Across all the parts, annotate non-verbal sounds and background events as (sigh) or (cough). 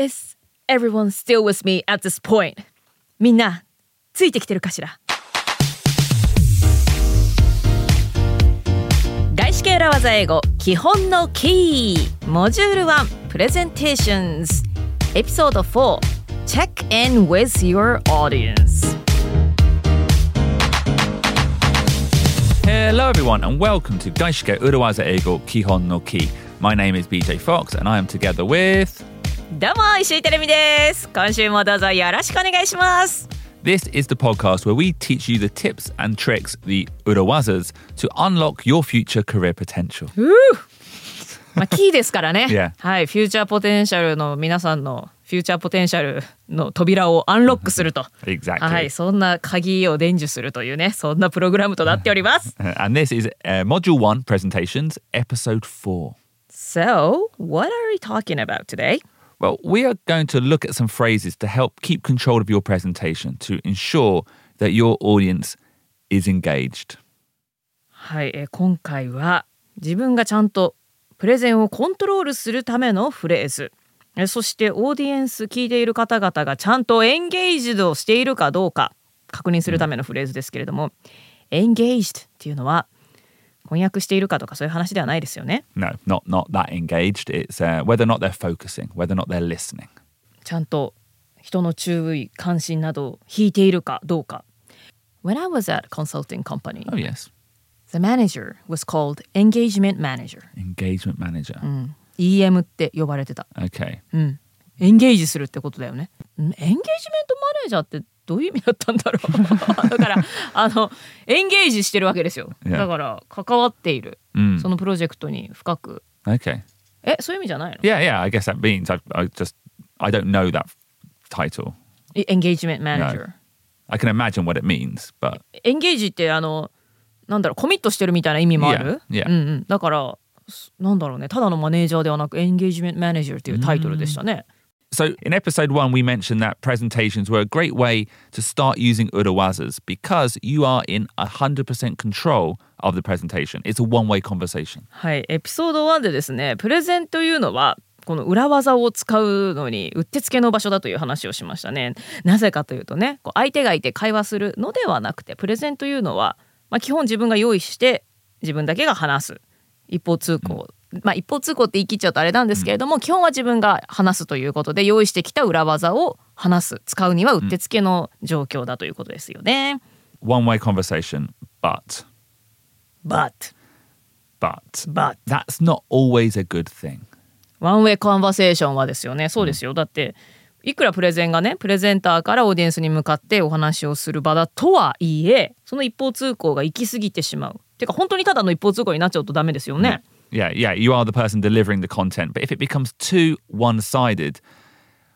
Is everyone still with me at this point? みんなついてきてるかしら外資系裏技英語基本のキーモジュール1 Presentations エピソード4 Check in with your audience Hello, everyone, and welcome to Gaishike Urawaza Eigo Kihon no Ki. My name is BJ Fox, and I am together with. どうも石井てるみです今週もどうぞよろしくお願いします This is the podcast where we teach you the tips and tricks, the Urawazas, to unlock your future career potential. まあキーですからね Yeah. (laughs) はいフューチャーポテンシャルの皆さんのフューチャーポテンシャルの扉をアンロックすると Exactly. は(laughs) いそんな鍵を伝授するというねそんなプログラムとなっております Uh, And (laughs) this is uh, Module 1 Presentations, Episode 4. So what are we talking about today? はい、今回は自分がちゃんとプレゼンをコントロールするためのフレーズ、え、そしてオーディエンス聞いている方々がちゃんとエンゲージドしているかどうか確認するためのフレーズですけれども、エンゲージドっていうのは翻訳しているかとかそういう話ではないですよね No, not not that engaged. It's uh, whether or not they're focusing, whether or not they're listening. ちゃんと人の注意関心などを引いているかどうか When I was at a consulting company Oh yes, the manager was called engagement manager engagement manager. EM って呼ばれてた Okay. うん、エンゲージするってことだよね。んエンゲージメントマネージャーってどういう意味だったんだろう (laughs) だからあのエンゲージしてるわけですよ。Yeah. だから関わっている、Mm. そのプロジェクトに深く Okay. えそういう意味じゃないの？Yeah, yeah. I guess that means I, I just I don't know that title. エンゲージメントマネージャー。I can imagine what it means, but エンゲージってあのなんだろうコミットしてるみたいな意味もある？Yeah, yeah. うんうん、だからすなんだろうねただのマネージャーではなくエンゲージメントマネージャーっていうタイトルでしたね。So in episode one we mentioned that presentations were a great way to start using urawazas because you are in 100% control of the presentation. It's a one-way conversation. はい、エピソード1でですねプレゼンというのはこの裏技を使うのにうってつけの場所だという話をしましたね。なぜかというとねこう相手がいて会話するのではなくてプレゼンというのは、まあ、基本自分が用意して自分だけが話す一方通行、まあ一方通行って言い切っちゃうとあれなんですけれども、基本は自分が話すということで用意してきた裏技を話す使うにはうってつけの状況だということですよね。One-way conversation, but. But. But. But. That's not always a good thing. ワンウェイカンバセーションはですよね。そうですよ、だっていくらプレゼンがねプレゼンターからオーディエンスに向かってお話をする場だとはいえその一方通行が行き過ぎてしまう。てか本当にただの一方通行になっちゃうとダメですよね、Yeah, yeah, you are the person delivering the content. But if it becomes too one sided,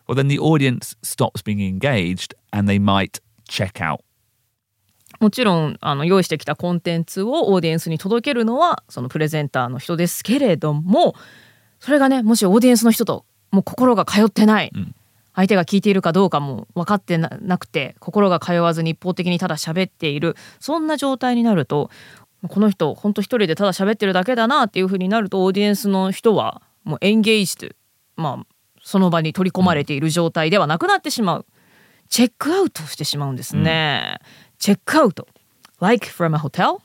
well, then the audience stops being engaged and they might check out. もちろんあの用意してきたコンテンツをオーディエンスに届けるのはそのプレゼンターの人ですけれどもそれがねもしオーディエンスの人ともう心が通ってない、相手が聞いているかどうかも分かってななくて心が通わずに一方的にただ喋っているそんな状態になるとこの人本当一人でただ喋ってるだけだなっていう風になるとオーディエンスの人はもうエンゲージとまあその場に取り込まれている状態ではなくなってしまう。チェックアウトしてしまうんですね。チェックアウト。Like from a hotel?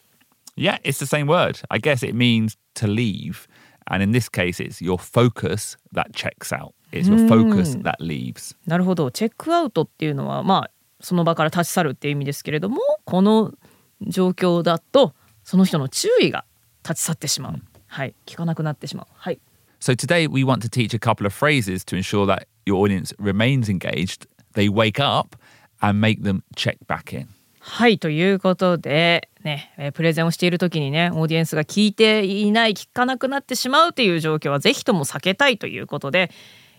Yeah, it's the same word. I guess it means to leave. And in this case, it's your focus that checks out, it's your focus that leaves. なるほど。チェックアウトっていうのはまあその場から立ち去るっていう意味ですけれどもこの状況だとその人の注意が立ち去ってしまう。はい。聞かなくなってしまう。はい。So today, we want to teach a couple of phrases to ensure that your audience remains engaged, they wake up, and make them check back in. はいということでね、えープレゼンをしている時にねオーディエンスが聞いていない聞かなくなってしまうという状況はぜひとも避けたいということで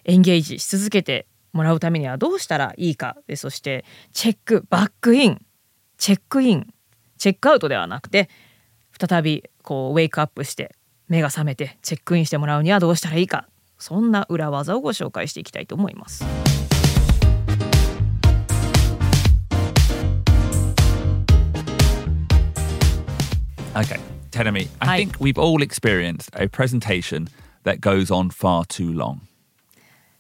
エンゲージし続けてもらうためにはどうしたらいいかでそしてチェックバックインチェックインチェックアウトではなくて再びこうウェイクアップして目が覚めてチェックインしてもらうにはどうしたらいいかそんな裏技をご紹介していきたいと思います。Okay, Tenemi, I Hi. think we've all experienced a presentation that goes on far too long.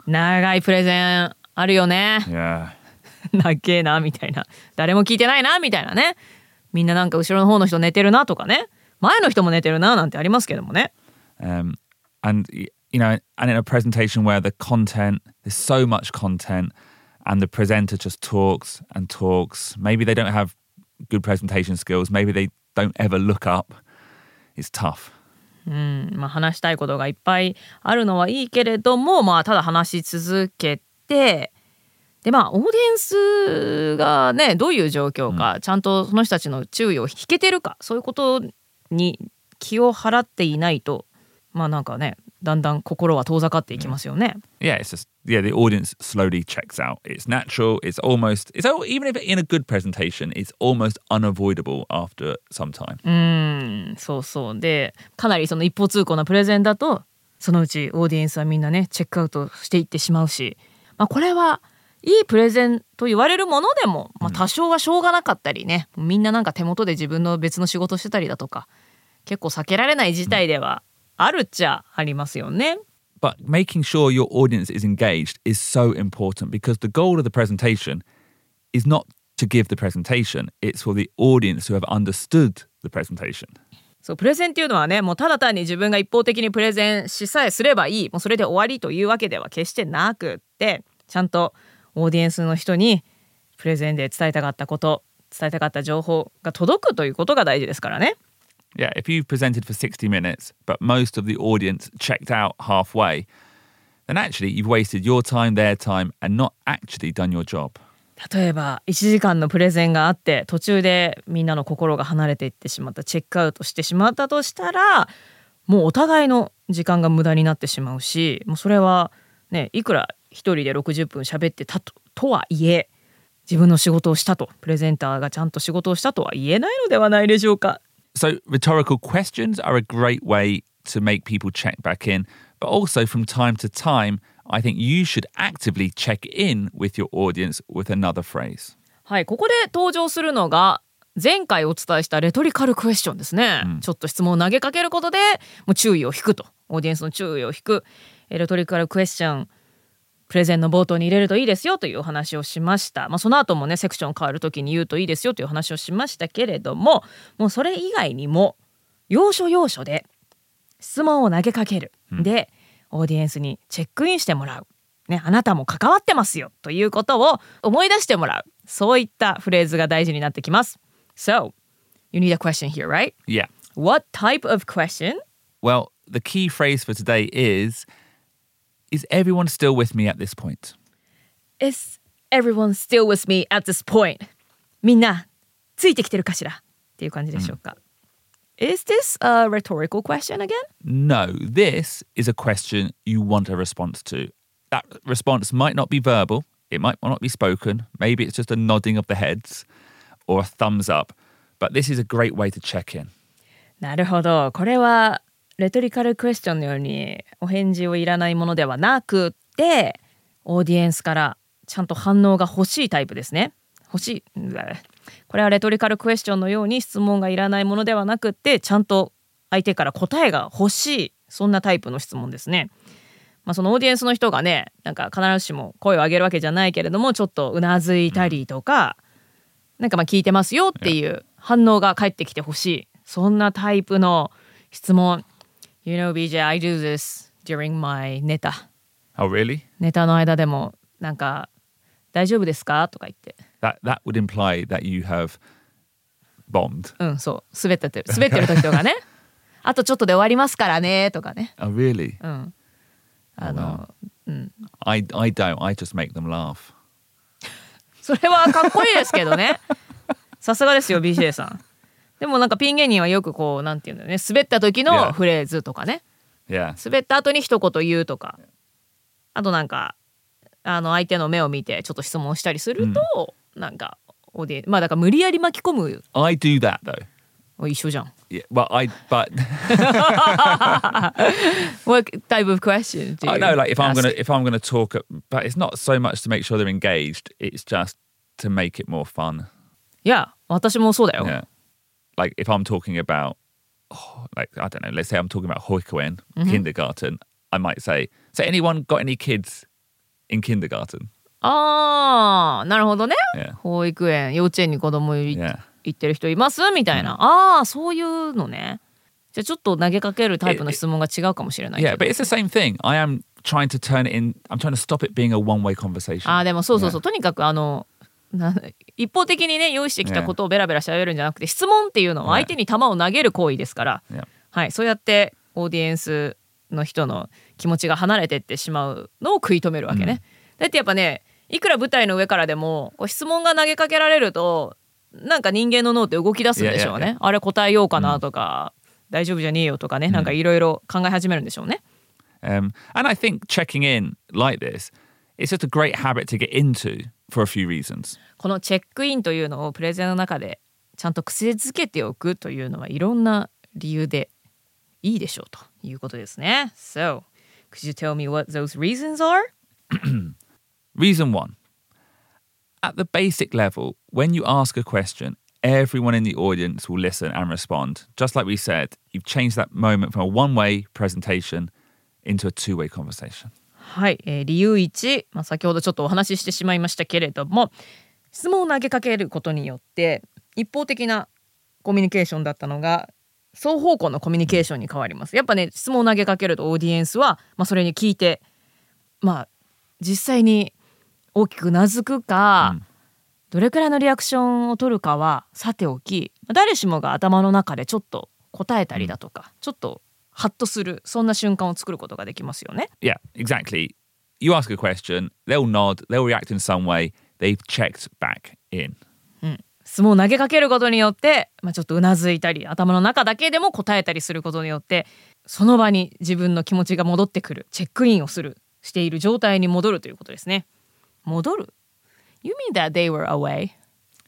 長いプレゼンあるよね Yeah. (laughs) 長えなみたいな誰も聞いてないなみたいなねみんななんか後ろの方の人寝てるなとかね前の人も寝てるななんてありますけどもね Um, and you know, and in a presentation where the content there's so much content, and the presenter just talks and talks. Maybe they don't have good presentation skills. Maybe they don't ever look up. It's tough. まあ、話したいことがいっぱいあるのはいいけれども、まあ、ただ話し続けてでまあオーディエンスがねどういう状況か、ちゃんとその人たちの注意を引けてるかそういうことに気を払っていないとまあなんかねだんだん心は遠ざかっていきますよね。Yeah, it's just yeah. The audience slowly checks out. It's natural. It's almost. It's even if in a good presentation, it's almost unavoidable after some time. うんそうそうでかなりその一方通行なプレゼンだとそのうちオーディエンスはみんなねチェックアウトしていってしまうし、まあ、これはいいプレゼンと言われるものでも、まあ、多少はしょうがなかったりねみんななんか手元で自分の別の仕事してたりだとか結構避けられない事態ではあるっちゃありますよね。But making sure your audience is engaged is so important because the goal of the presentation is not to give the presentation, it's for the audience to have understood the presentation. そうプレゼンっていうのはねもうただ単に自分が一方的にプレゼンしさえすればいいもうそれで終わりというわけでは決してなくってちゃんとオーディエンスの人にプレゼンで伝えたかったこと伝えたかった情報が届くということが大事ですからね。Yeah, if you've presented for 60 minutes, but most of the audience checked out halfway, then actually you've wasted your time, their time, and not actually done your job. 例えば1時間のプレゼンがあって途中でみんなの心が離れていってしまったチェックアウトしてしまったとしたらもうお互いの時間が無駄になってしまうしもうそれはねいくら一人で60分喋ってたととはいえ自分の仕事をしたとプレゼンターがちゃんと仕事をしたとは言えないのではないでしょうか。So, rhetorical questions are a great way to make people check back in, but also from time to time, I think you should actively check in with your audience with another phrase. はい、ここで登場するのが前回お伝えしたレトリカルクエスチョンですね、ちょっと質問を投げかけることでもう注意を引くとオーディエンスの注意を引くえレトリカルクエスチョンプレゼンの冒頭に入れるといいですよというお話をしました、まあ、その後もねセクション変わる時に言うといいですよという話をしましたけれどももうそれ以外にも要所要所で質問を投げかける、でオーディエンスにチェックインしてもらう、ね、あなたも関わってますよということを思い出してもらうそういったフレーズが大事になってきます So you need a question here right? Yeah. What type of question? Well, the key phrase for today is Is everyone still with me at this point? Is everyone still with me at this point? みんなついてきてるかしらっていう感じでしょうか、Is this a rhetorical question again? No, this is a question you want a response to. That response might not be verbal, it might not be spoken, maybe it's just a nodding of the heads or a thumbs up, but this is a great way to check in. なるほどこれは レトリカルクエスチョンのようにお返事をいらないものではなくってオーディエンスからちゃんと反応が欲しいタイプですね。欲しい。これはレトリカルクエスチョンのように質問がいらないものではなくってちゃんと相手から答えが欲しい。そんなタイプの質問ですね。まあ、そのオーディエンスの人がねなんか必ずしも声を上げるわけじゃないけれどもちょっとうなずいたりとか、なんかまあ聞いてますよっていう反応が返ってきてほしい。そんなタイプの質問。You know BJ I do this during my ネタ Oh, really? ネタの間でもなんか大丈夫ですかとか言って That, that would imply that you have bombed. うんそう滑ってて滑ってる時とかねあとちょっとで終わりますからねとかね Oh, really? うんあの、I, I don't. I just make them laugh. それはかっこいいですけどねさすがですよ BJ さんでもなんかピン芸人はよくこうなんていうんだろうね滑った時の Yeah. フレーズとかね Yeah. 滑った後に一言言うとかあとなんかあの相手の目を見てちょっと質問したりすると、なんかオーディまあだから無理やり巻き込む I do that though. お一緒じゃん Yeah. Well, I, but What type of question do you I know, like if I'm ask? gonna if I'm gonna talk, but it's not so much to make sure they're engaged. It's just to make it more fun. いや私もそうだよ、Yeah. Like if I'm talking about, oh, like I don't know, let's say I'm talking about Hoikuen, kindergarten. I might say, "So anyone got any kids in kindergarten. ああなるほどね Yeah. 保育園幼稚園に子供い Yeah. 行ってる人いますみたいな、ああそういうのねじゃあちょっと投げかけるタイプの質問が違うかもしれないけ Yeah, ど but it's the same thing. I am trying to turn it in. I'm trying to stop it being a one-way conversation. あーでもそうそうそう、とにかくあのな 一方的にね用意してきたことをベラベラしゃべるんじゃなくて質問っていうのは相手に球を投げる行為ですから.はい、そうやってオーディエンスの人の気持ちが離れてってしまうのを食い止めるわけね。だってやっぱねいくら舞台の上からでもこう質問が投げかけられるとなんか人間の脳って動き出すんでしょうね。あれ答えようかなとか、大丈夫じゃねえよとかね、なんかいろいろ考え始めるんでしょうね。Um, and I think checking in like this is just a great habit to get into for a few reasons. このチェックインというのをプレゼンの中でちゃんと癖づけておくというのはいろんな理由でいいでしょうということですね。So, could you tell me what those reasons are? (clears throat) Reason one at the basic level, when you ask a question, everyone in the audience will listen and respond. Just like we said, you've changed that moment from a one way presentation into a two way conversation. はい、えー理由1、まあ、先ほどちょっとお話ししてしまいましたけれども質問を投げかけることによって一方的なコミュニケーションだったのが双方向のコミュニケーションに変わります。やっぱね質問を投げかけるとオーディエンスは、まあ、それに聞いてまあ実際に大きくうなずくか、どれくらいのリアクションを取るかはさておき誰しもが頭の中でちょっと答えたりだとか、ちょっとハッとするそんな瞬間を作ることができますよね。Yeah, exactly. You ask a question, they'll nod, they'll react in some way, they've checked back in. 質問を投げかけることによって、まあ、ちょっとうなずいたり頭の中だけでも答えたりすることによってその場に自分の気持ちが戻ってくるチェックインをするしている状態に戻るということですね。戻る You mean that they were away?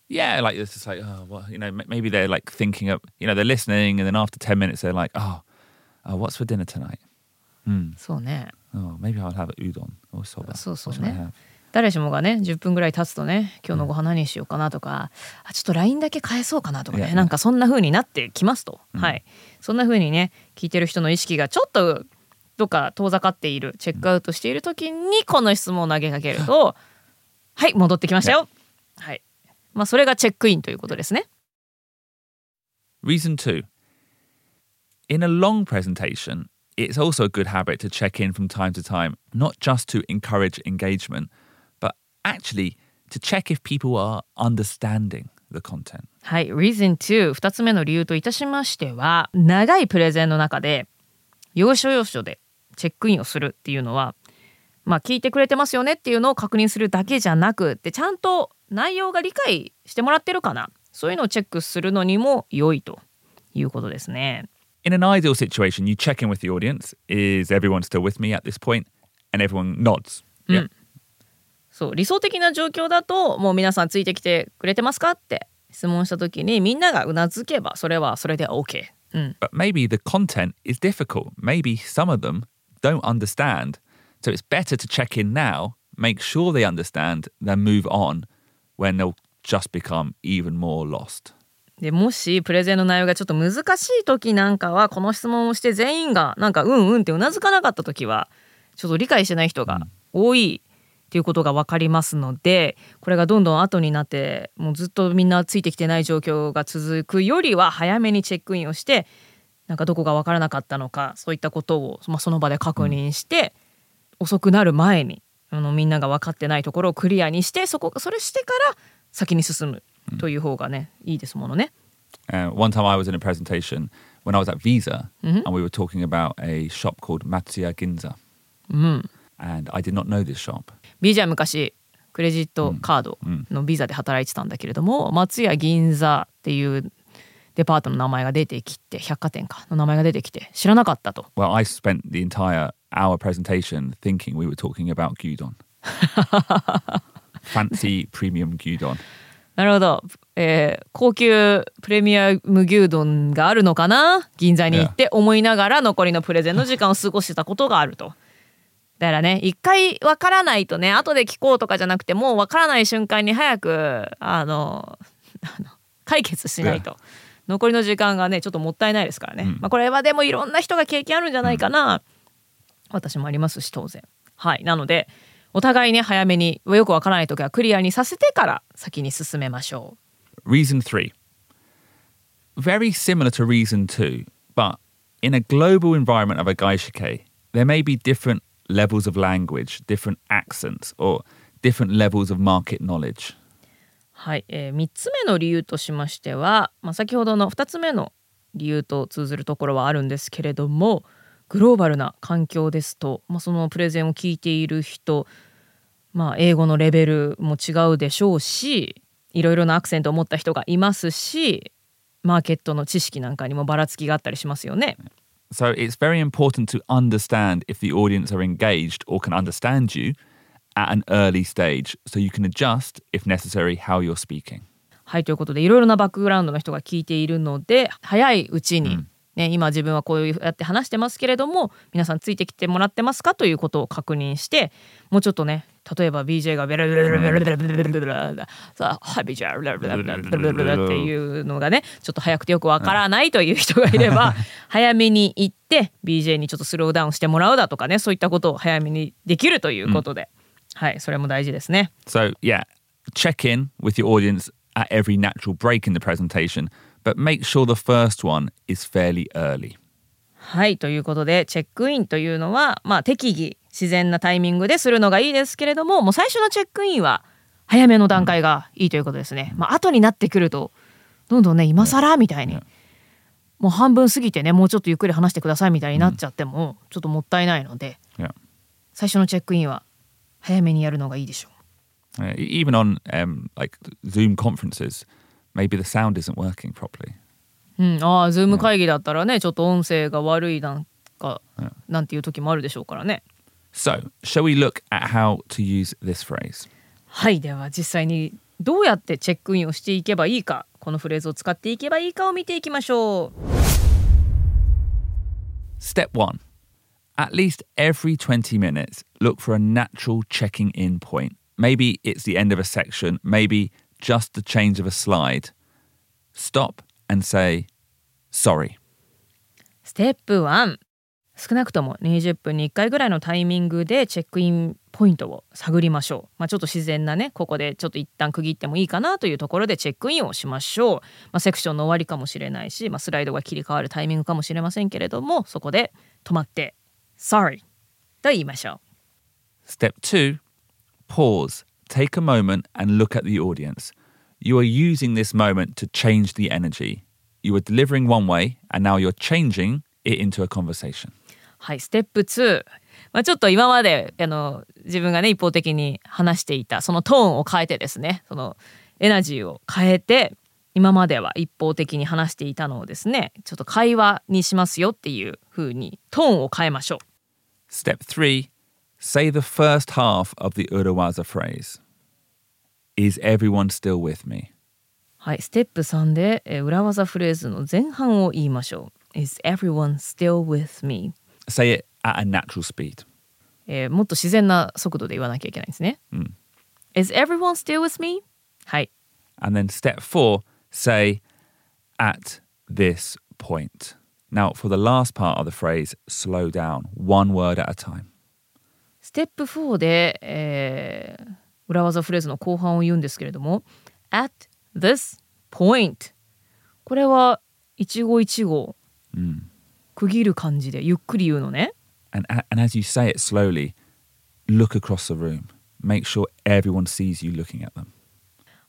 Yeah, like it's just like, oh, well, you know, maybe they're like thinking of, you know, they're listening, and then after 10 minutes, they're like, oh, oh what's for dinner tonight? そうね。Oh, maybe I'll have udon or soba. そうそうね?誰しもがね10分ぐらい経つとね今日のご飯何しようかなとか、あちょっと LINE だけ返そうかなとかね、いやなんかそんな風になってきますと、はい。そんな風にね聞いてる人の意識がちょっとどっか遠ざかっているチェックアウトしている時にこの質問を投げかけると (laughs) はい戻ってきましたよ。はい。まあそれがチェックインということですね。Reason two in a long presentation, it's also a good habit to check in from time to time, not just to encourage engagement, but actually to check if people are understanding the content. はい、Reason 2、2つ目の理由といたしましては、長いプレゼンの中で、要所要所でチェックインをするっていうのは、まあ、聞いてくれてますよねっていうのを確認するだけじゃなくて、ちゃんと内容が理解してもらってるかな、そういうのをチェックするのにも良いということですね。In an ideal situation, you check in with the audience. Is everyone still with me at this point? And everyone nods. Yeah. そう理想的な状況だともう皆さんついてきてくれてますかって質問した時にみんながうなずけばそれはそれで OK。うん、 But maybe the content is difficult. Maybe some of them don't understand. So it's better to check in now, make sure they understand, then move on when they'll just become even more lost. でもしプレゼンの内容がちょっと難しい時なんかはこの質問をして全員がなんかうんうんってうなずかなかった時はちょっと理解してない人が多いっていうことが分かりますのでこれがどんどん後になってもうずっとみんなついてきてない状況が続くよりは早めにチェックインをしてなんかどこが分からなかったのかそういったことを、まあ、その場で確認して、遅くなる前にあのみんなが分かってないところをクリアにしてそこそれしてから先に進むという方がね、いいですものね。Uh, one time I was in a presentation when I was at Visa and we were talking about a shop called Matsuya Ginza. And I did not know this shop. ビジャ昔クレジットカードのビザで働いてたんだけれども、松屋銀座っていうデパートの名前が出てきて百貨店かの名前が出てきて知らなかったと Well, I spent the entire hour presentation thinking we were talking about gyudon. Fancy premium gyudon. なるほど、えー高級プレミアム牛丼があるのかな？銀座に行って思いながら残りのプレゼンの時間を過ごしてたことがあると。だからね一回わからないとね後で聞こうとかじゃなくてもうわからない瞬間に早くあのあの解決しないと。残りの時間がねちょっともったいないですからね、まあ、これはでもいろんな人が経験あるんじゃないかな、私もありますし当然。はい。なのでお互いね早めによくわからない時はクリアにさせてから先に進めましょう。Reason 3 Very similar to reason 2, but in a global environment of a gaishike, there may be different levels of language, different accents, or different levels of market knowledge. はい、えー、3つ目の理由としましては、まあ、先ほどの2つ目の理由と通ずるところはあるんですけれどもグローバルな環境ですと、まあ、そのプレゼンを聞いている人、まあ、英語のレベルも違うでしょうしいろいろなアクセントを持った人がいますしマーケットの知識なんかにもばらつきがあったりしますよね。So it's very important to understand if the audience are engaged or can understand you at an early stage so you can adjust, if necessary, how you're speaking. はいということでいろいろなバックグラウンドの人が聞いているので早いうちに、うんね、今自分はこういうやって話してますけれども皆さんついてきてもらってますか？ということを確認してもうちょっとね例えば BJ がベラベラベラベラベラベラベラベラさあはい BJ ベラベラベラベラベラっていうのがねちょっと早くてよくわからないという人がいれば早めに行って BJ にちょっとスローダウンしてもらうだとかねそういったことを早めにできるということで、はいそれも大事ですね。So yeah check in with your audience at every natural break in the presentation but make sure the first one is fairly early. はいということでチェックインというのは、まあ、適宜自然なタイミングでするのがいいですけれどももう最初のチェックインは早めの段階がいいということですね。まあ後になってくるとどんどんね今更みたいに、もう半分過ぎてねもうちょっとゆっくり話してくださいみたいになっちゃっても、ちょっともったいないので、最初のチェックインは早めにやるのがいいでしょう。Uh, even on um, like Zoom conferences, maybe the sound isn't working properly. うん、ああ、ズーム会議だったらね、ちょっと音声が悪いなんか、なんていう時もあるでしょうからね。So, shall we look at how to use this phrase? はい、では実際にどうやってチェックインをしていけばいいか、このフレーズを使っていけばいいかを見ていきましょう。Step 1. At least every 20 minutes, look for a natural checking in point. Maybe it's the end of a section, maybe just the change of a slide, stop and say, sorry. ステップ1 少なくとも20分に1回ぐらいのタイミングでチェックインポイントを探りましょう、まあ、ちょっと自然なねここでちょっと一旦区切ってもいいかなというところでチェックインをしましょう、まあ、セクションの終わりかもしれないし、まあ、スライドが切り替わるタイミングかもしれませんけれどもそこで止まって「Sorry」と言いましょう Step 2 Pause take a moment and look at the audience. You are using this moment to change the energy. You were delivering one way and now you're changing it into a conversation. はい、ステップ2。まあ、ちょっと今まであの自分がね一方的に話していたそのトーンを変えてですねそのエナジーを変えて今までは一方的に話していたのをですねちょっと会話にしますよっていう風にトーンを変えましょう。Step 3 Say the first half of the Urawaza phrase. Is everyone still with me? はい、ステップ3で、えー、裏技フレーズの前半を言いましょう。Is everyone still with me? Say it at a natural speed. えー、もっと自然な速度で言わなきゃいけないんですね。うん、Is everyone still with me? はい。And then step four, say at this point. Now, for the last part of the phrase, slow down, one word at a time. ステップ4で、えー、裏技フレーズの後半を言うんですけれども at this point これは一語一語、うん、 区切る感じでゆっくり言うのね。And, and as you say it slowly look across the room. Make sure everyone sees you looking at them.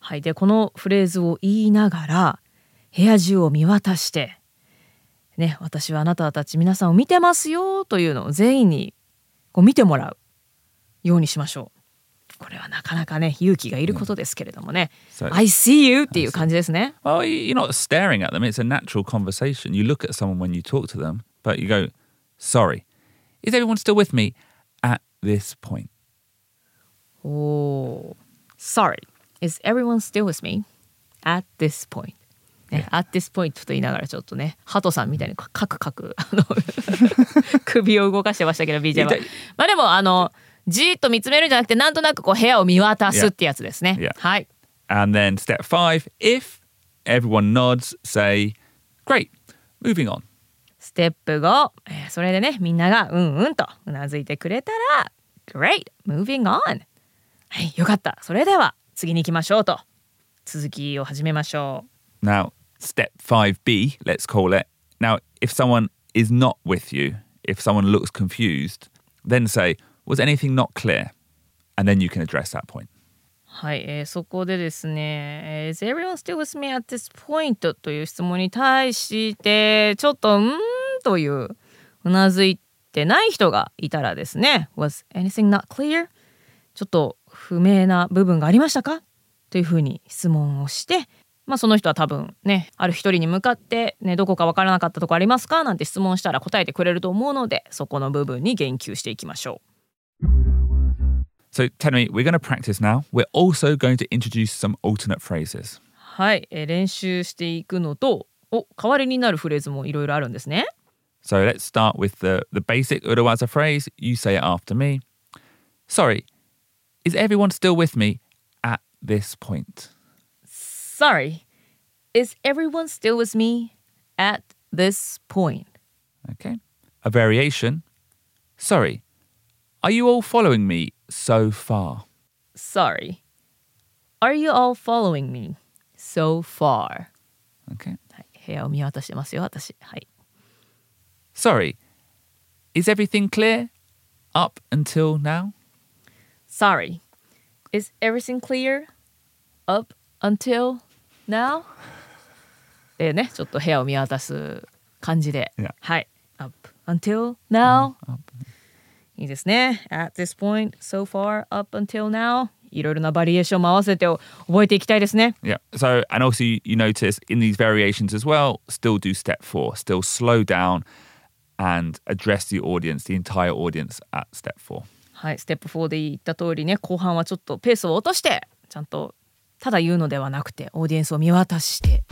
はい。でこのフレーズを言いながら部屋中を見渡してね私はあなたたち皆さんを見てますよというのを全員にこう見てもらうようにしましょうこれはなかなかね勇気がいることですけれどもね。So, I see you っていう感じですね。Well, you're not staring at them. It's a natural conversation. You look at someone when you talk to them, but you go, sorry. Is everyone still with me at this point? Oh, sorry. Is everyone still with me at this point? ね、at this point と言いながらちょっとね、ハトさんみたいにカクカクあの首を動かしてましたけど BJ は。まあでもあの。じーっと見つめるんじゃなくてなんとなくこう部屋を見渡すってやつですね。Yeah. はい。And then step five, if everyone nods, say, great, moving on. ステップ5、えー、それでねみんながうんうんとうなずいてくれたら Great! Moving on! はい、よかった。それでは次に行きましょうと。続きを始めましょう。Now, step 5b, let's call it. Now, if someone is not with you, if someone looks confused, then say, was anything not clear? And then you can address that point. はい、えー、そこでですね、Is everyone still with me at this point? という質問に対して、ちょっと、んーといううなずいてない人がいたらですね、Was anything not clear? ちょっと不明な部分がありましたか？というふうに質問をして、まあ、その人は多分ねある一人に向かって、ね、どこか分からなかったとこありますか？なんて質問したら答えてくれると思うのでそこの部分に言及していきましょう。So tell me, we're going to practice now. We're also going to introduce some alternate phrases. はい、えー、練習していくのとお代わりになるフレーズもいろいろあるんですね。So let's start with the, the basic Urawaza phrase. You say it after me. Sorry, is everyone still with me at this point? Sorry, is everyone still with me at this point? Okay. A variation. Sorry, are you all following me so far? Sorry. Are you all following me so far? Okay. はい、部屋を見渡してますよ、私。はい。Sorry. Is everything clear up until now? Sorry. Is everything clear up until now? (laughs) でね、ちょっと部屋を見渡す感じで。Yeah. はい。up until now. Up. いいですね。At this point, so far, up until now. いろいろなバリエーションも合わせて覚えていきたいですね。Yeah. So, and also you, you notice in these variations as well, still do step four, still slow down and address the audience, the entire audience at step four. はい、ステップ4で言った通りね、後半はちょっとペースを落として、ちゃんとただ言うのではなくて、オーディエンスを見渡して。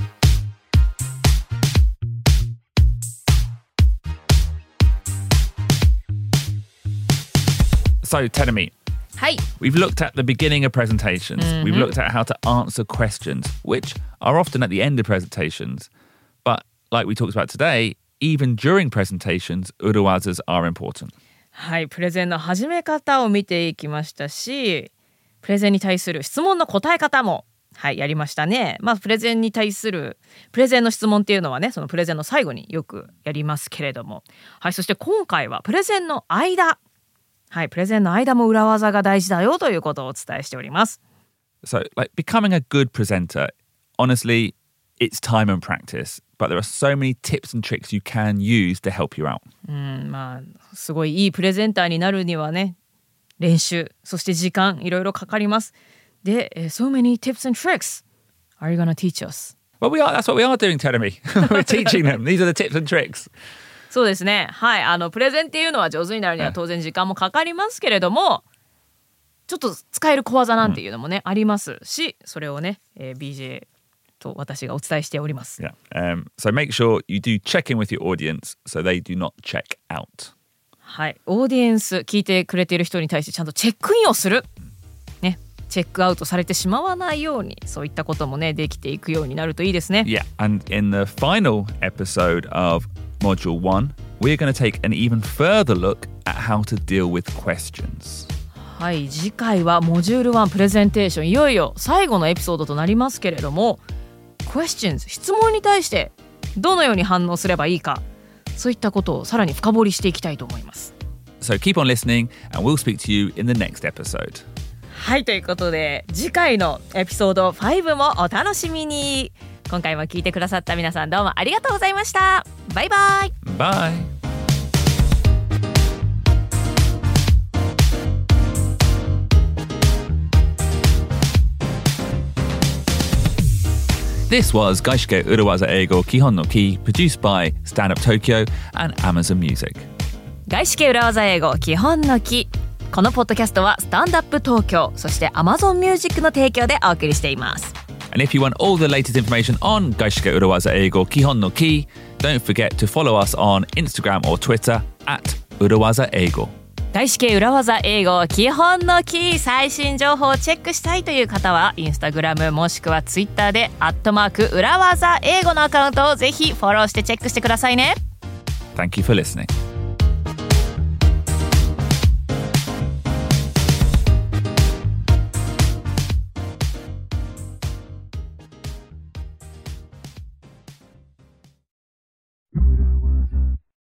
So, tell me. Hi. We've looked at the beginning of presentations. Mm-hmm. We've looked at how to answer questions, which are often at the end of presentations. But like we talked about today, even during presentations, uruwazas are important. はい、プレゼンの始め方を見ていきましたし、プレゼンに対する質問の答え方もはいやりましたね。まあプレゼンに対するプレゼンの質問っていうのはねそのプレゼンの最後によくやりますけれどもはいそして今回はプレゼンの間はい、プレゼンの間も裏技が大事だよということをお伝えしております。So, like becoming a good presenter, honestly, it's time and practice, but there are so many tips and tricks you can use to help you out. うん、まあ、すごいいいプレゼンターになるにはね、練習、そして時間、いろいろかかります。で、so many tips and tricks are you gonna teach us? Well, we are, that's what we are doing, Teremi. We're teaching them. These are the tips and tricks. そうですねはいあのプレゼンっていうのは上手になるには当然時間もかかりますけれどもちょっと使える小技なんていうのもね、うん、ありますしそれをね、えー、BJ と私がお伝えしております。Yeah. Um, so make sure you do check in with your audience so they do not check out. はい、オーディエンス聞いてくれている人に対してちゃんとチェックインをする。ね、チェックアウトされてしまわないようにそういったこともねできていくようになるといいですね。Yeah, and in the final episode of Module 1, we're going to take an even further look at how to deal with questions. はい次回はモジュール1プレゼンテーションいよいよ最後のエピソードとなりますけれども questions 質問に対してどのように反応すればいいかそういったことをさらに深掘りしていきたいと思います So keep on listening and we'll speak to you in the next episode はいということで次回のエピソード5もお楽しみに今回も聞いてくださった皆さんどうもありがとうございましたバイバイバイ This was Gaishike Urawaza Eigo Kihon no Ki, produced by Stand Up Tokyo and Amazon Music. 外資系裏技英語基本の木このポッドキャストはスタンダップ東京そして Amazon Music の提供でお送りしています And if you want all the latest information on Gaishike Urawaza Eigo Kihon no Ki, don't forget to follow us on Instagram or Twitter at Urawaza Eigo. 外資系裏技英語基本のキー最新情報をチェックしたいという方はインスタグラムもしくはツイッターでアットマーク裏技英語のアカウントをぜひフォローしてチェックしてくださいね Thank you for listening